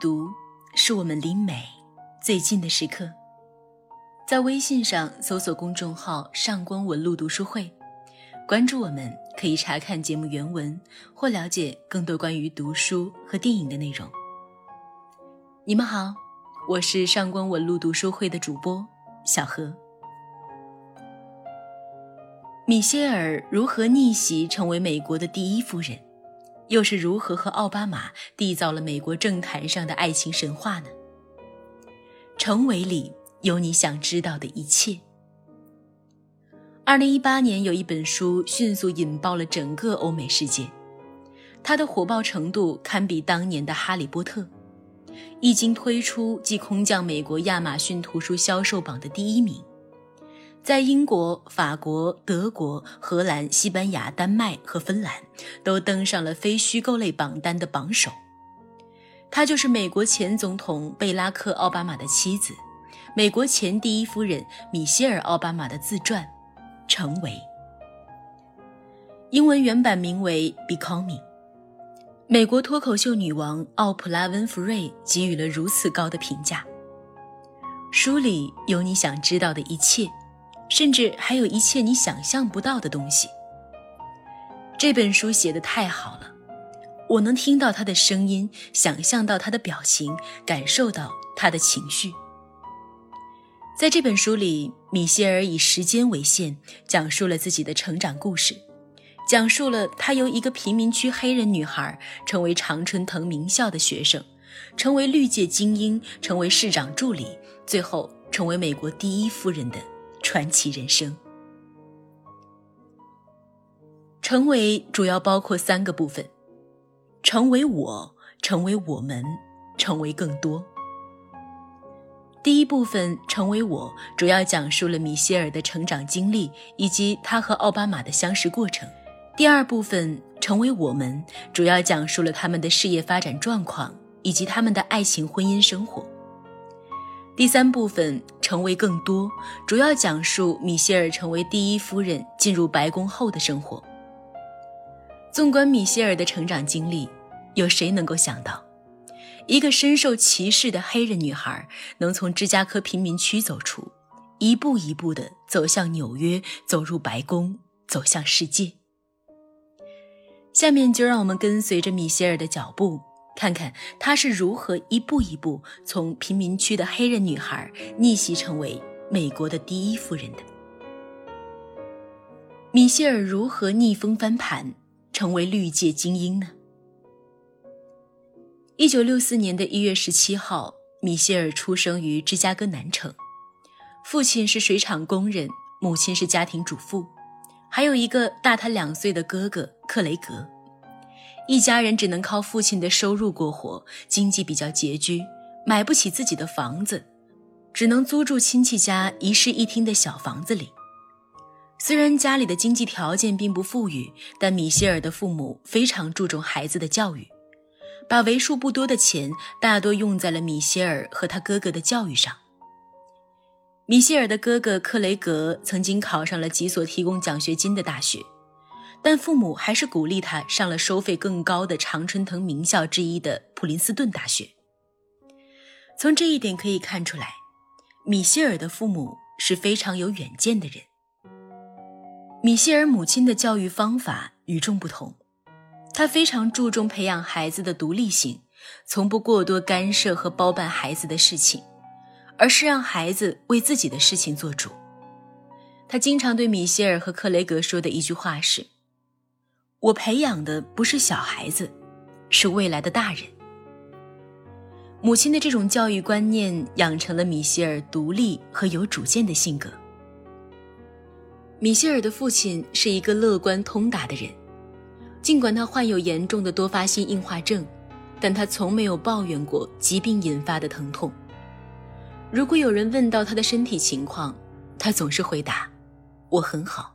读，是我们离美最近的时刻。在微信上搜索公众号“上官文露读书会”，关注我们，可以查看节目原文或了解更多关于读书和电影的内容。你们好，我是上官文露读书会的主播小何。米歇尔如何逆袭成为美国的第一夫人？又是如何和奥巴马缔造了美国政坛上的爱情神话呢？成为里有你想知道的一切。二零一八年有一本书迅速引爆了整个欧美世界，它的火爆程度堪比当年的《哈利波特》，一经推出即空降美国亚马逊图书销售榜的第一名。在英国、法国、德国、荷兰、西班牙、丹麦和芬兰，都登上了非虚构类榜单的榜首。她就是美国前总统贝拉克·奥巴马的妻子，美国前第一夫人米歇尔·奥巴马的自传《成为》。英文原版名为《Becoming》。美国脱口秀女王奥普拉·温弗瑞给予了如此高的评价。书里有你想知道的一切。甚至还有一切你想象不到的东西。这本书写的太好了，我能听到他的声音，想象到他的表情，感受到他的情绪。在这本书里，米歇尔以时间为线，讲述了自己的成长故事，讲述了他由一个贫民区黑人女孩，成为常春藤名校的学生，成为绿界精英，成为市长助理，最后成为美国第一夫人的。传奇人生，成为主要包括三个部分：成为我，成为我们，成为更多。第一部分成为我，主要讲述了米歇尔的成长经历以及他和奥巴马的相识过程。第二部分成为我们，主要讲述了他们的事业发展状况以及他们的爱情婚姻生活。第三部分成为更多，主要讲述米歇尔成为第一夫人进入白宫后的生活。纵观米歇尔的成长经历，有谁能够想到，一个深受歧视的黑人女孩能从芝加哥贫民区走出，一步一步地走向纽约，走入白宫，走向世界？下面就让我们跟随着米歇尔的脚步。看看她是如何一步一步从贫民区的黑人女孩逆袭成为美国的第一夫人的。米歇尔如何逆风翻盘，成为绿界精英呢？一九六四年的一月十七号，米歇尔出生于芝加哥南城，父亲是水厂工人，母亲是家庭主妇，还有一个大他两岁的哥哥克雷格。一家人只能靠父亲的收入过活，经济比较拮据，买不起自己的房子，只能租住亲戚家一室一厅的小房子里。虽然家里的经济条件并不富裕，但米歇尔的父母非常注重孩子的教育，把为数不多的钱大多用在了米歇尔和他哥哥的教育上。米歇尔的哥哥克雷格曾经考上了几所提供奖学金的大学。但父母还是鼓励他上了收费更高的常春藤名校之一的普林斯顿大学。从这一点可以看出来，米歇尔的父母是非常有远见的人。米歇尔母亲的教育方法与众不同，她非常注重培养孩子的独立性，从不过多干涉和包办孩子的事情，而是让孩子为自己的事情做主。他经常对米歇尔和克雷格说的一句话是。我培养的不是小孩子，是未来的大人。母亲的这种教育观念养成了米歇尔独立和有主见的性格。米歇尔的父亲是一个乐观通达的人，尽管他患有严重的多发性硬化症，但他从没有抱怨过疾病引发的疼痛。如果有人问到他的身体情况，他总是回答：“我很好。”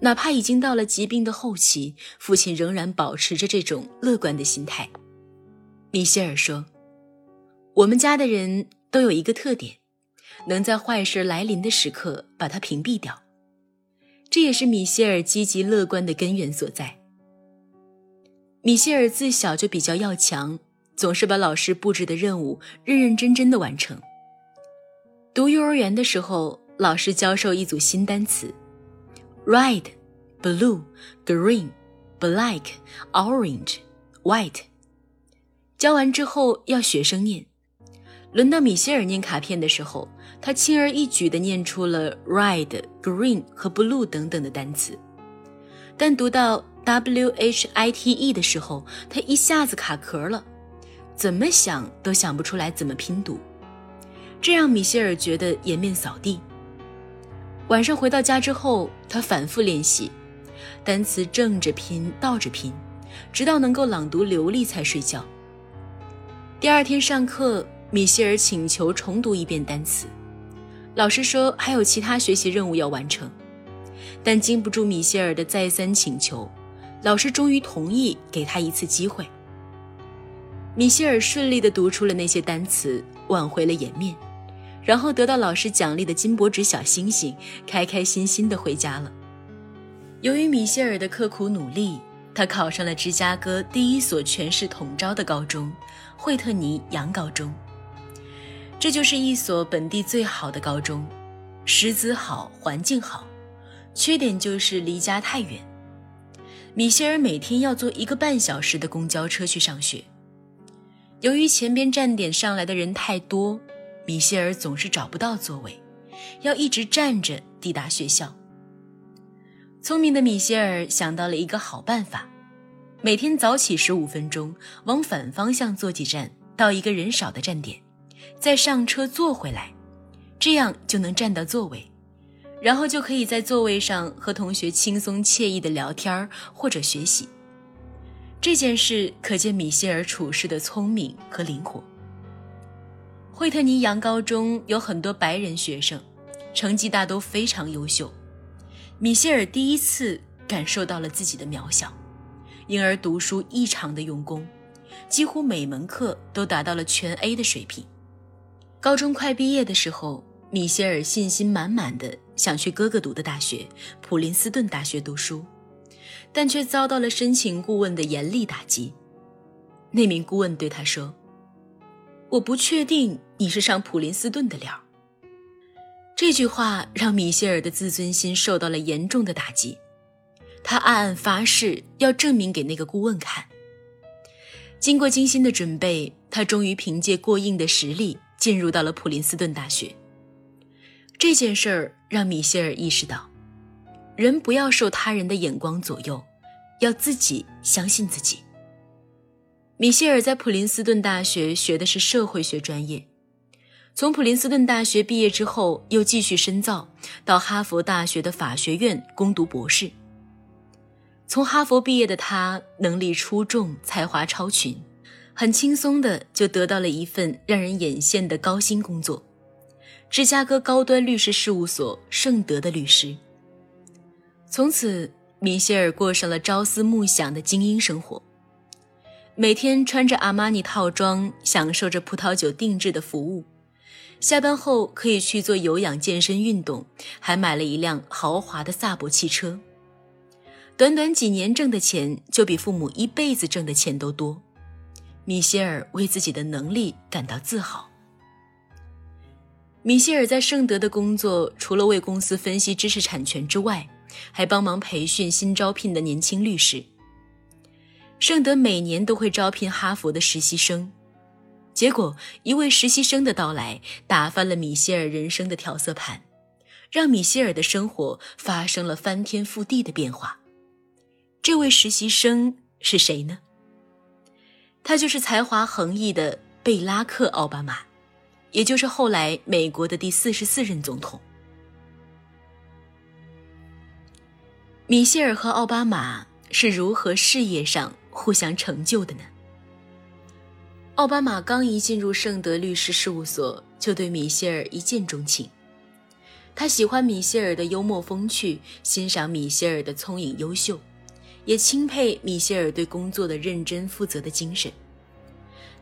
哪怕已经到了疾病的后期，父亲仍然保持着这种乐观的心态。米歇尔说：“我们家的人都有一个特点，能在坏事来临的时刻把它屏蔽掉。这也是米歇尔积极乐观的根源所在。米歇尔自小就比较要强，总是把老师布置的任务认认真真的完成。读幼儿园的时候，老师教授一组新单词：red、blue、green、black、orange、white。教完之后要学生念。轮到米歇尔念卡片的时候，他轻而易举地念出了 red、green 和 blue 等等的单词。但读到 w h i t e 的时候，他一下子卡壳了，怎么想都想不出来怎么拼读，这让米歇尔觉得颜面扫地。晚上回到家之后，他反复练习，单词正着拼、倒着拼，直到能够朗读流利才睡觉。第二天上课。米歇尔请求重读一遍单词，老师说还有其他学习任务要完成，但经不住米歇尔的再三请求，老师终于同意给他一次机会。米歇尔顺利地读出了那些单词，挽回了颜面，然后得到老师奖励的金箔纸小星星，开开心心地回家了。由于米歇尔的刻苦努力，他考上了芝加哥第一所全市统招的高中——惠特尼洋高中。这就是一所本地最好的高中，师资好，环境好，缺点就是离家太远。米歇尔每天要坐一个半小时的公交车去上学。由于前边站点上来的人太多，米歇尔总是找不到座位，要一直站着抵达学校。聪明的米歇尔想到了一个好办法：每天早起十五分钟，往反方向坐几站，到一个人少的站点。再上车坐回来，这样就能占到座位，然后就可以在座位上和同学轻松惬意的聊天或者学习。这件事可见米歇尔处事的聪明和灵活。惠特尼洋高中有很多白人学生，成绩大都非常优秀。米歇尔第一次感受到了自己的渺小，因而读书异常的用功，几乎每门课都达到了全 A 的水平。高中快毕业的时候，米歇尔信心满满的想去哥哥读的大学——普林斯顿大学读书，但却遭到了申请顾问的严厉打击。那名顾问对他说：“我不确定你是上普林斯顿的料。”这句话让米歇尔的自尊心受到了严重的打击，他暗暗发誓要证明给那个顾问看。经过精心的准备，他终于凭借过硬的实力。进入到了普林斯顿大学。这件事儿让米歇尔意识到，人不要受他人的眼光左右，要自己相信自己。米歇尔在普林斯顿大学学的是社会学专业，从普林斯顿大学毕业之后，又继续深造到哈佛大学的法学院攻读博士。从哈佛毕业的他，能力出众，才华超群。很轻松的就得到了一份让人眼羡的高薪工作——芝加哥高端律师事务所圣德的律师。从此，米歇尔过上了朝思暮想的精英生活，每天穿着阿玛尼套装，享受着葡萄酒定制的服务。下班后可以去做有氧健身运动，还买了一辆豪华的萨博汽车。短短几年挣的钱，就比父母一辈子挣的钱都多。米歇尔为自己的能力感到自豪。米歇尔在盛德的工作，除了为公司分析知识产权之外，还帮忙培训新招聘的年轻律师。圣德每年都会招聘哈佛的实习生，结果一位实习生的到来，打翻了米歇尔人生的调色盘，让米歇尔的生活发生了翻天覆地的变化。这位实习生是谁呢？他就是才华横溢的贝拉克·奥巴马，也就是后来美国的第四十四任总统。米歇尔和奥巴马是如何事业上互相成就的呢？奥巴马刚一进入圣德律师事务所，就对米歇尔一见钟情。他喜欢米歇尔的幽默风趣，欣赏米歇尔的聪颖优秀。也钦佩米歇尔对工作的认真负责的精神，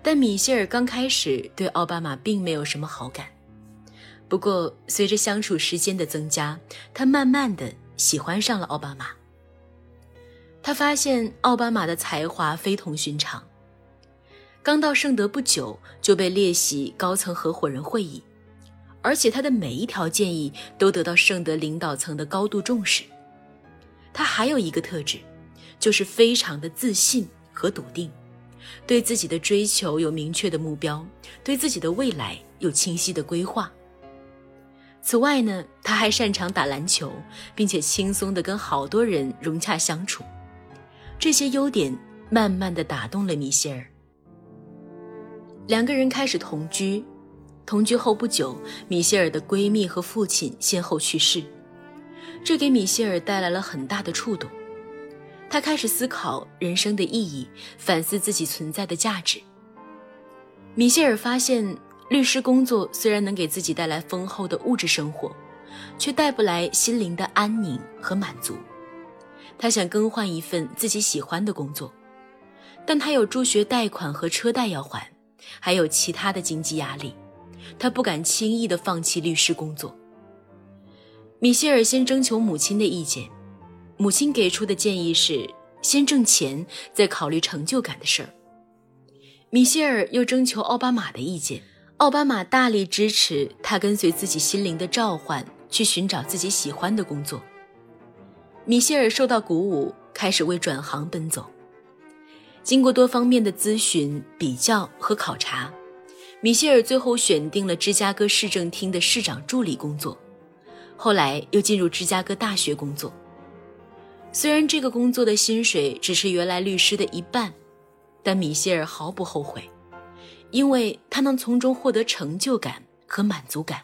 但米歇尔刚开始对奥巴马并没有什么好感。不过，随着相处时间的增加，他慢慢的喜欢上了奥巴马。他发现奥巴马的才华非同寻常。刚到圣德不久就被列席高层合伙人会议，而且他的每一条建议都得到圣德领导层的高度重视。他还有一个特质，就是非常的自信和笃定，对自己的追求有明确的目标，对自己的未来有清晰的规划。此外呢，他还擅长打篮球，并且轻松地跟好多人融洽相处。这些优点慢慢地打动了米歇尔。两个人开始同居，同居后不久，米歇尔的闺蜜和父亲先后去世，这给米歇尔带来了很大的触动。他开始思考人生的意义，反思自己存在的价值。米歇尔发现。律师工作虽然能给自己带来丰厚的物质生活，却带不来心灵的安宁和满足。他想更换一份自己喜欢的工作，但他有助学贷款和车贷要还，还有其他的经济压力，他不敢轻易地放弃律师工作。米歇尔先征求母亲的意见，母亲给出的建议是先挣钱，再考虑成就感的事儿。米歇尔又征求奥巴马的意见。奥巴马大力支持他跟随自己心灵的召唤，去寻找自己喜欢的工作。米歇尔受到鼓舞，开始为转行奔走。经过多方面的咨询、比较和考察，米歇尔最后选定了芝加哥市政厅的市长助理工作，后来又进入芝加哥大学工作。虽然这个工作的薪水只是原来律师的一半，但米歇尔毫不后悔。因为他能从中获得成就感和满足感。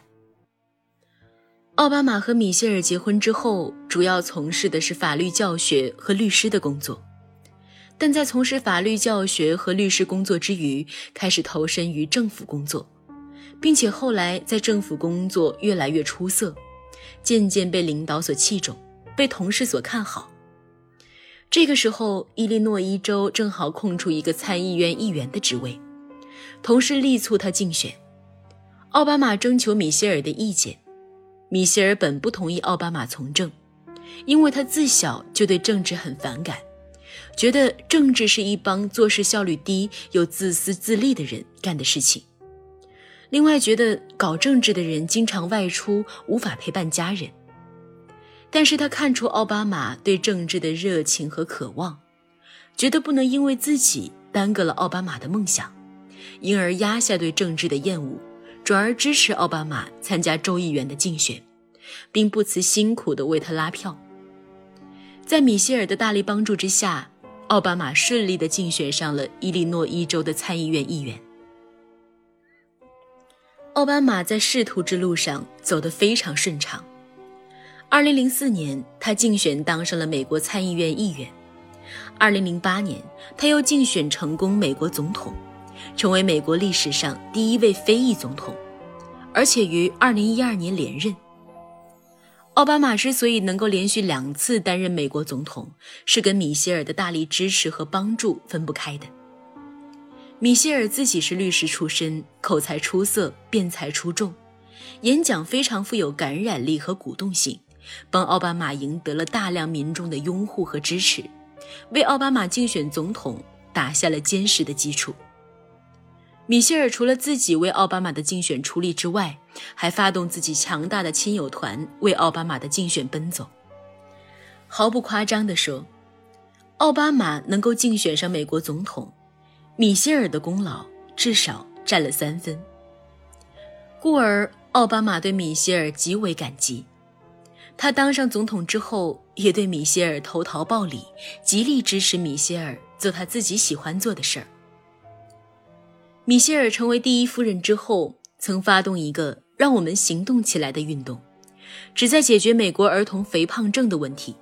奥巴马和米歇尔结婚之后，主要从事的是法律教学和律师的工作，但在从事法律教学和律师工作之余，开始投身于政府工作，并且后来在政府工作越来越出色，渐渐被领导所器重，被同事所看好。这个时候，伊利诺伊州正好空出一个参议院议员的职位。同事力促他竞选。奥巴马征求米歇尔的意见，米歇尔本不同意奥巴马从政，因为他自小就对政治很反感，觉得政治是一帮做事效率低又自私自利的人干的事情。另外，觉得搞政治的人经常外出，无法陪伴家人。但是他看出奥巴马对政治的热情和渴望，觉得不能因为自己耽搁了奥巴马的梦想。因而压下对政治的厌恶，转而支持奥巴马参加州议员的竞选，并不辞辛苦地为他拉票。在米歇尔的大力帮助之下，奥巴马顺利地竞选上了伊利诺伊州的参议院议员。奥巴马在仕途之路上走得非常顺畅。2004年，他竞选当上了美国参议院议员；2008年，他又竞选成功美国总统。成为美国历史上第一位非裔总统，而且于2012年连任。奥巴马之所以能够连续两次担任美国总统，是跟米歇尔的大力支持和帮助分不开的。米歇尔自己是律师出身，口才出色，辩才出众，演讲非常富有感染力和鼓动性，帮奥巴马赢得了大量民众的拥护和支持，为奥巴马竞选总统打下了坚实的基础。米歇尔除了自己为奥巴马的竞选出力之外，还发动自己强大的亲友团为奥巴马的竞选奔走。毫不夸张地说，奥巴马能够竞选上美国总统，米歇尔的功劳至少占了三分。故而，奥巴马对米歇尔极为感激。他当上总统之后，也对米歇尔投桃报李，极力支持米歇尔做他自己喜欢做的事儿。米歇尔成为第一夫人之后，曾发动一个让我们行动起来的运动，旨在解决美国儿童肥胖症的问题。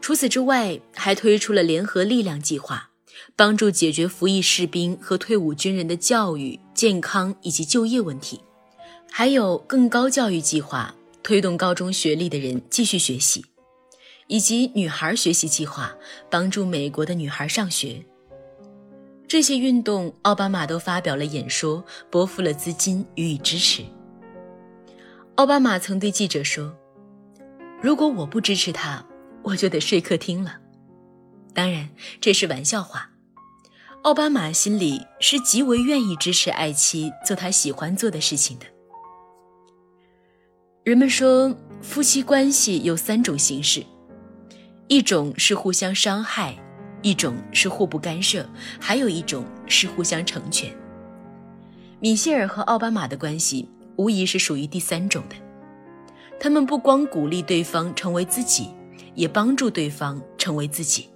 除此之外，还推出了联合力量计划，帮助解决服役士兵和退伍军人的教育、健康以及就业问题。还有更高教育计划，推动高中学历的人继续学习，以及女孩学习计划，帮助美国的女孩上学。这些运动，奥巴马都发表了演说，拨付了资金予以支持。奥巴马曾对记者说：“如果我不支持他，我就得睡客厅了。”当然，这是玩笑话。奥巴马心里是极为愿意支持爱妻做他喜欢做的事情的。人们说，夫妻关系有三种形式：一种是互相伤害，一种是互不干涉，还有一种是互相成全。米歇尔和奥巴马的关系无疑是属于第三种的。他们不光鼓励对方成为自己，也帮助对方成为自己。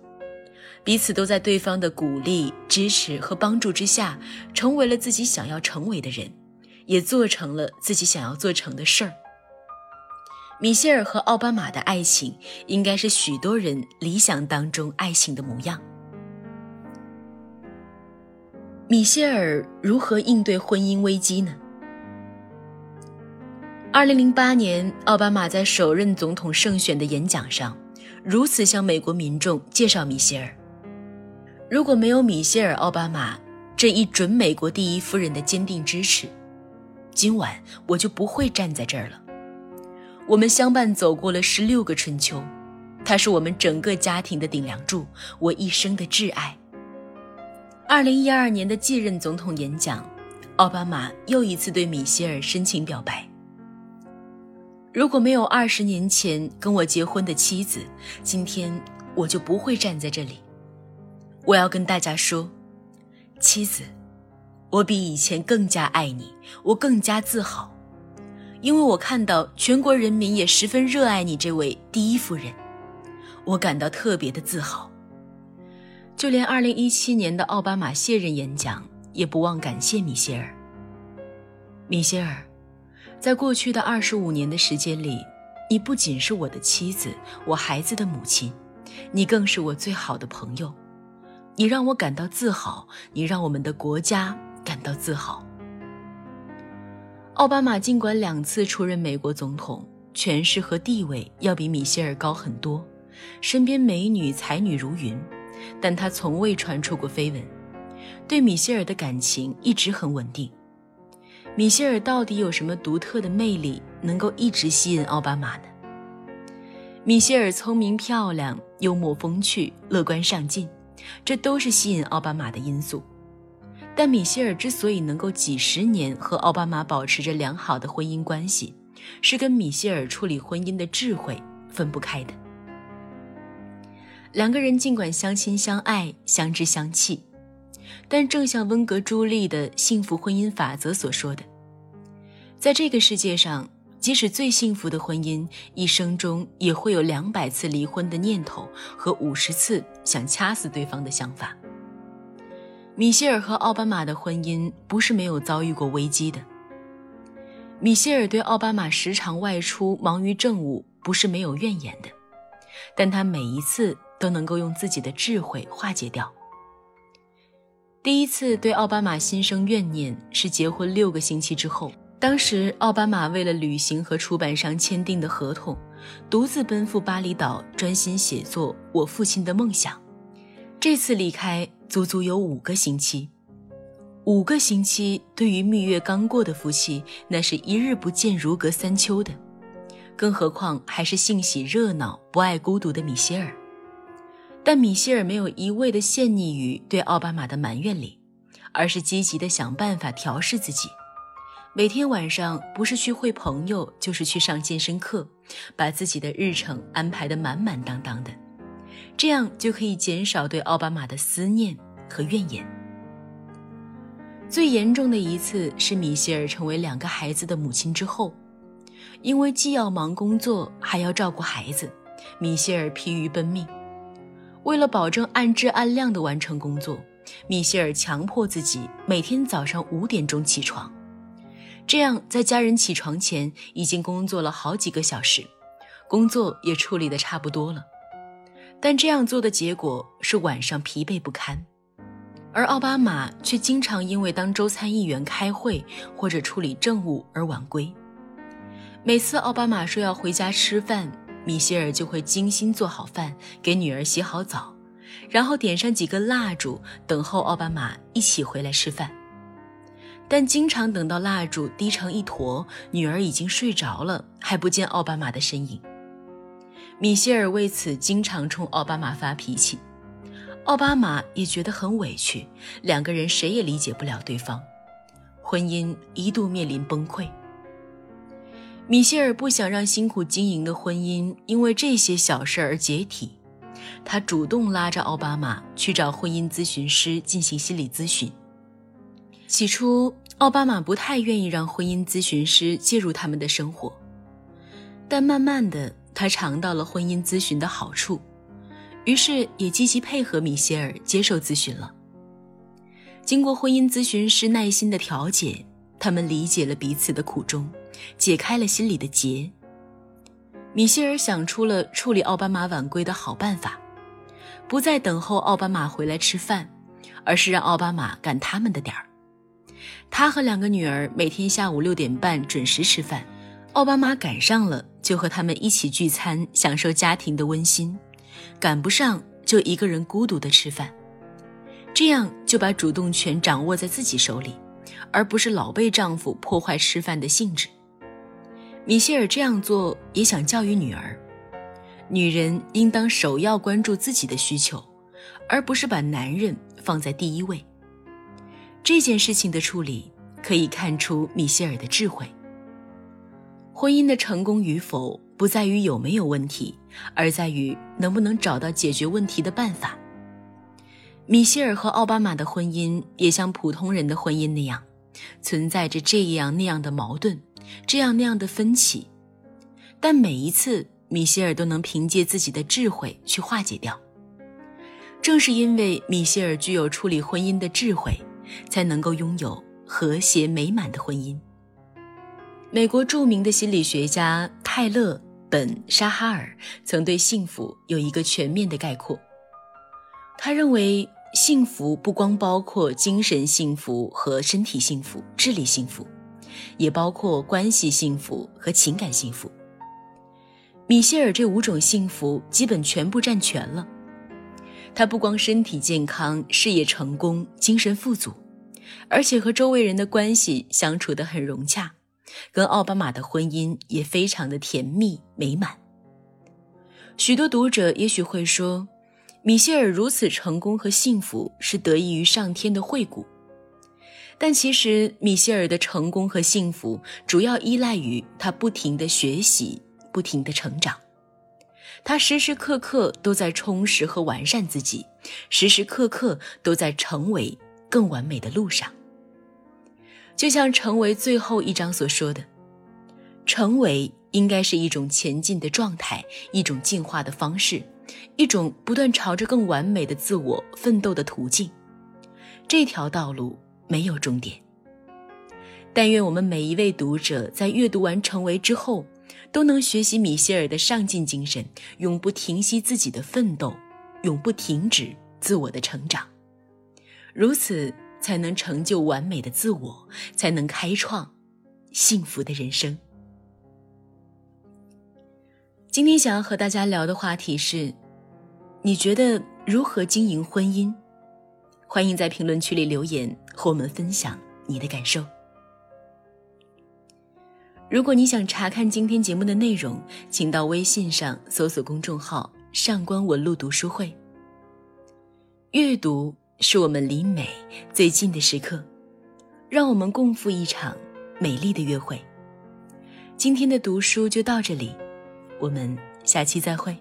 彼此都在对方的鼓励、支持和帮助之下，成为了自己想要成为的人，也做成了自己想要做成的事儿。米歇尔和奥巴马的爱情，应该是许多人理想当中爱情的模样。米歇尔如何应对婚姻危机呢？二零零八年，奥巴马在首任总统胜选的演讲上，如此向美国民众介绍米歇尔。如果没有米歇尔·奥巴马这一准美国第一夫人的坚定支持，今晚我就不会站在这儿了。我们相伴走过了十六个春秋，他是我们整个家庭的顶梁柱，我一生的挚爱。二零一二年的继任总统演讲，奥巴马又一次对米歇尔深情表白：“如果没有二十年前跟我结婚的妻子，今天我就不会站在这里。”我要跟大家说，妻子，我比以前更加爱你，我更加自豪，因为我看到全国人民也十分热爱你这位第一夫人，我感到特别的自豪。就连2017年的奥巴马卸任演讲，也不忘感谢米歇尔。米歇尔，在过去的25年的时间里，你不仅是我的妻子，我孩子的母亲，你更是我最好的朋友。你让我感到自豪，你让我们的国家感到自豪。奥巴马尽管两次出任美国总统，权势和地位要比米歇尔高很多，身边美女才女如云，但他从未传出过绯闻，对米歇尔的感情一直很稳定。米歇尔到底有什么独特的魅力，能够一直吸引奥巴马呢？米歇尔聪明漂亮，幽默风趣，乐观上进。这都是吸引奥巴马的因素，但米歇尔之所以能够几十年和奥巴马保持着良好的婚姻关系，是跟米歇尔处理婚姻的智慧分不开的。两个人尽管相亲相爱、相知相弃，但正像温格朱莉的幸福婚姻法则所说的，在这个世界上。即使最幸福的婚姻，一生中也会有两百次离婚的念头和五十次想掐死对方的想法。米歇尔和奥巴马的婚姻不是没有遭遇过危机的。米歇尔对奥巴马时常外出忙于政务不是没有怨言的，但他每一次都能够用自己的智慧化解掉。第一次对奥巴马心生怨念是结婚六个星期之后。当时，奥巴马为了履行和出版商签订的合同，独自奔赴巴厘岛，专心写作《我父亲的梦想》。这次离开足足有五个星期，五个星期对于蜜月刚过的夫妻，那是一日不见如隔三秋的。更何况还是性喜热闹、不爱孤独的米歇尔。但米歇尔没有一味的陷溺于对奥巴马的埋怨里，而是积极的想办法调试自己。每天晚上不是去会朋友，就是去上健身课，把自己的日程安排得满满当当的，这样就可以减少对奥巴马的思念和怨言。最严重的一次是米歇尔成为两个孩子的母亲之后，因为既要忙工作，还要照顾孩子，米歇尔疲于奔命。为了保证按质按量的完成工作，米歇尔强迫自己每天早上五点钟起床。这样，在家人起床前，已经工作了好几个小时，工作也处理的差不多了。但这样做的结果是晚上疲惫不堪，而奥巴马却经常因为当州参议员开会或者处理政务而晚归。每次奥巴马说要回家吃饭，米歇尔就会精心做好饭，给女儿洗好澡，然后点上几根蜡烛，等候奥巴马一起回来吃饭。但经常等到蜡烛滴成一坨，女儿已经睡着了，还不见奥巴马的身影。米歇尔为此经常冲奥巴马发脾气，奥巴马也觉得很委屈，两个人谁也理解不了对方，婚姻一度面临崩溃。米歇尔不想让辛苦经营的婚姻因为这些小事而解体，他主动拉着奥巴马去找婚姻咨询师进行心理咨询。起初，奥巴马不太愿意让婚姻咨询师介入他们的生活，但慢慢的，他尝到了婚姻咨询的好处，于是也积极配合米歇尔接受咨询了。经过婚姻咨询师耐心的调解，他们理解了彼此的苦衷。解开了心里的结。米歇尔想出了处理奥巴马晚归的好办法，不再等候奥巴马回来吃饭，而是让奥巴马赶他们的点儿。他和两个女儿每天下午六点半准时吃饭，奥巴马赶上了就和他们一起聚餐，享受家庭的温馨；赶不上就一个人孤独的吃饭。这样就把主动权掌握在自己手里，而不是老被丈夫破坏吃饭的兴致。米歇尔这样做也想教育女儿：女人应当首要关注自己的需求，而不是把男人放在第一位。这件事情的处理可以看出米歇尔的智慧。婚姻的成功与否不在于有没有问题，而在于能不能找到解决问题的办法。米歇尔和奥巴马的婚姻也像普通人的婚姻那样，存在着这样那样的矛盾。这样那样的分歧，但每一次米歇尔都能凭借自己的智慧去化解掉。正是因为米歇尔具有处理婚姻的智慧，才能够拥有和谐美满的婚姻。美国著名的心理学家泰勒·本沙哈尔曾对幸福有一个全面的概括。他认为，幸福不光包括精神幸福和身体幸福、智力幸福。也包括关系幸福和情感幸福。米歇尔这五种幸福基本全部占全了。他不光身体健康、事业成功、精神富足，而且和周围人的关系相处得很融洽，跟奥巴马的婚姻也非常的甜蜜美满。许多读者也许会说，米歇尔如此成功和幸福是得益于上天的惠顾。但其实，米歇尔的成功和幸福主要依赖于他不停的学习、不停的成长。他时时刻刻都在充实和完善自己，时时刻刻都在成为更完美的路上。就像《成为》最后一章所说的：“成为应该是一种前进的状态，一种进化的方式，一种不断朝着更完美的自我奋斗的途径。这条道路。”没有终点。但愿我们每一位读者在阅读完《成为》之后，都能学习米歇尔的上进精神，永不停息自己的奋斗，永不停止自我的成长。如此，才能成就完美的自我，才能开创幸福的人生。今天想要和大家聊的话题是：你觉得如何经营婚姻？欢迎在评论区里留言。和我们分享你的感受。如果你想查看今天节目的内容，请到微信上搜索公众号“上官文露读书会”。阅读是我们离美最近的时刻，让我们共赴一场美丽的约会。今天的读书就到这里，我们下期再会。